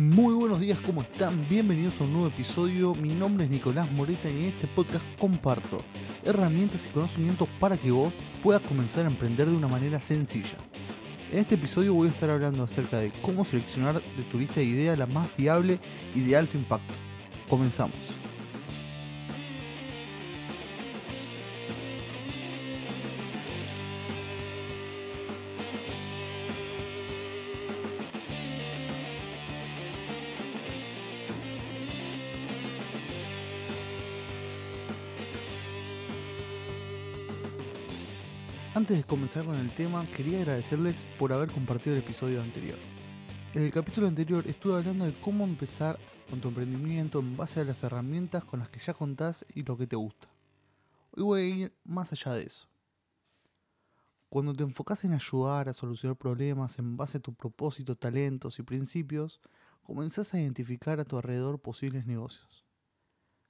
Muy buenos días, ¿cómo están? Bienvenidos a un nuevo episodio. Mi nombre es Nicolás Moreta y en este podcast comparto herramientas y conocimientos para que vos puedas comenzar a emprender de una manera sencilla. En este episodio voy a estar hablando acerca de cómo seleccionar de tu lista de ideas la más viable y de alto impacto. Comenzamos. Antes de comenzar con el tema, quería agradecerles por haber compartido el episodio anterior. En el capítulo anterior estuve hablando de cómo empezar con tu emprendimiento en base a las herramientas con las que ya contás y lo que te gusta. Hoy voy a ir más allá de eso. Cuando te enfocas en ayudar a solucionar problemas en base a tu propósito, talentos y principios, comenzás a identificar a tu alrededor posibles negocios.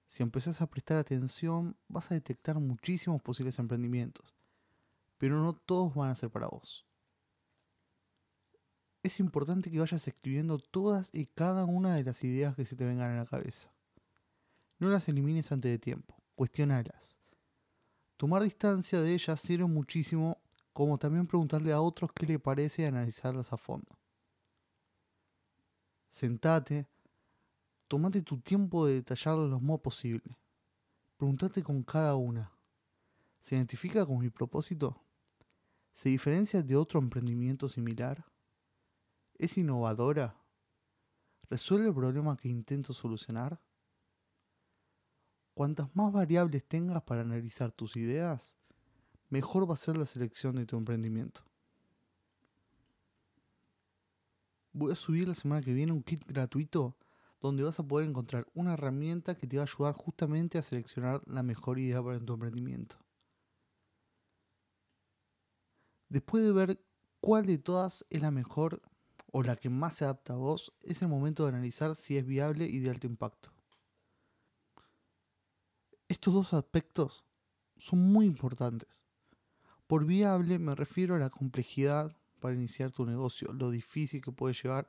Si empezás a prestar atención, vas a detectar muchísimos posibles emprendimientos pero no todos van a ser para vos. Es importante que vayas escribiendo todas y cada una de las ideas que se te vengan a la cabeza. No las elimines antes de tiempo, cuestionalas. Tomar distancia de ellas sirve muchísimo, como también preguntarle a otros qué le parece y analizarlas a fondo. Sentate, tomate tu tiempo de detallarlas lo más posible. Preguntate con cada una. ¿Se identifica con mi propósito? ¿Se diferencia de otro emprendimiento similar? ¿Es innovadora? ¿Resuelve el problema que intento solucionar? Cuantas más variables tengas para analizar tus ideas, mejor va a ser la selección de tu emprendimiento. Voy a subir la semana que viene un kit gratuito donde vas a poder encontrar una herramienta que te va a ayudar justamente a seleccionar la mejor idea para tu emprendimiento. Después de ver cuál de todas es la mejor o la que más se adapta a vos, es el momento de analizar si es viable y de alto impacto. Estos dos aspectos son muy importantes. Por viable me refiero a la complejidad para iniciar tu negocio, lo difícil que puede llevar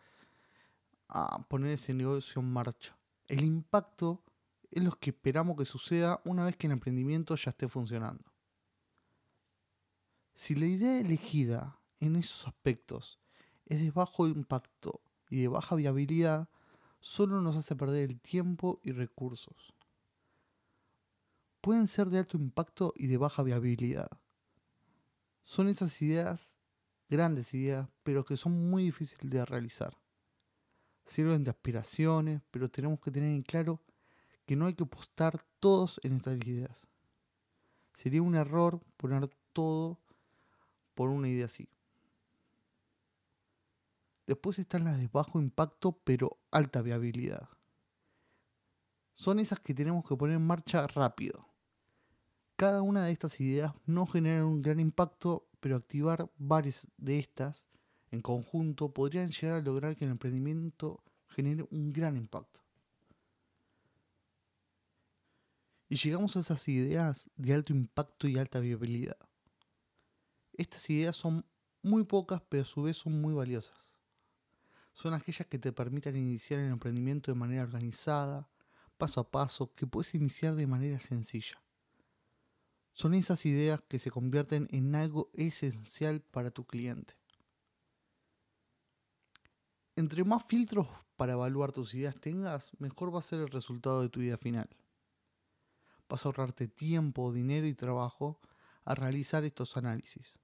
a poner ese negocio en marcha. El impacto es lo que esperamos que suceda una vez que el emprendimiento ya esté funcionando. Si la idea elegida en esos aspectos es de bajo impacto y de baja viabilidad, solo nos hace perder el tiempo y recursos. Pueden ser de alto impacto y de baja viabilidad. Son esas ideas, grandes ideas, pero que son muy difíciles de realizar. Sirven de aspiraciones, pero tenemos que tener en claro que no hay que apostar todos en estas ideas. Sería un error poner todo por una idea así. Después están las de bajo impacto pero alta viabilidad. Son esas que tenemos que poner en marcha rápido. Cada una de estas ideas no genera un gran impacto, pero activar varias de estas en conjunto podrían llegar a lograr que el emprendimiento genere un gran impacto. Y llegamos a esas ideas de alto impacto y alta viabilidad. Estas ideas son muy pocas, pero a su vez son muy valiosas. Son aquellas que te permitan iniciar el emprendimiento de manera organizada, paso a paso, que puedes iniciar de manera sencilla. Son esas ideas que se convierten en algo esencial para tu cliente. Entre más filtros para evaluar tus ideas tengas, mejor va a ser el resultado de tu idea final. Vas a ahorrarte tiempo, dinero y trabajo a realizar estos análisis.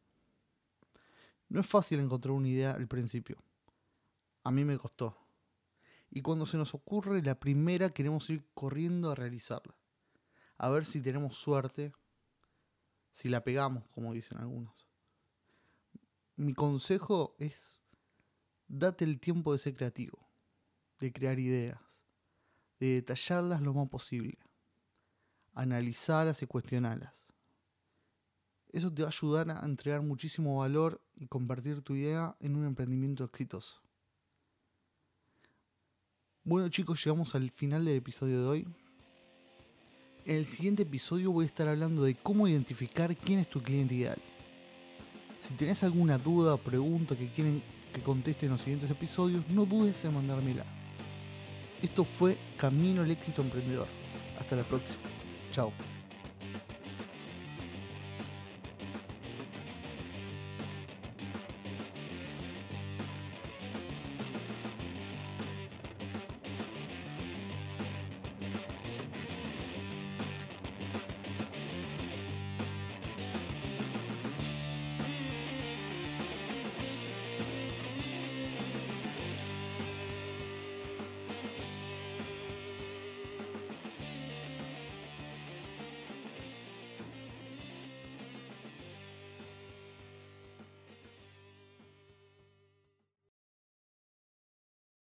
No es fácil encontrar una idea al principio. A mí me costó. Y cuando se nos ocurre la primera queremos ir corriendo a realizarla. A ver si tenemos suerte, si la pegamos, como dicen algunos. Mi consejo es, date el tiempo de ser creativo, de crear ideas, de detallarlas lo más posible, analizarlas y cuestionarlas. Eso te va a ayudar a entregar muchísimo valor y convertir tu idea en un emprendimiento exitoso. Bueno chicos, llegamos al final del episodio de hoy. En el siguiente episodio voy a estar hablando de cómo identificar quién es tu cliente ideal. Si tenés alguna duda o pregunta que quieren que conteste en los siguientes episodios, no dudes en mandármela. Esto fue Camino al Éxito Emprendedor. Hasta la próxima. Chao.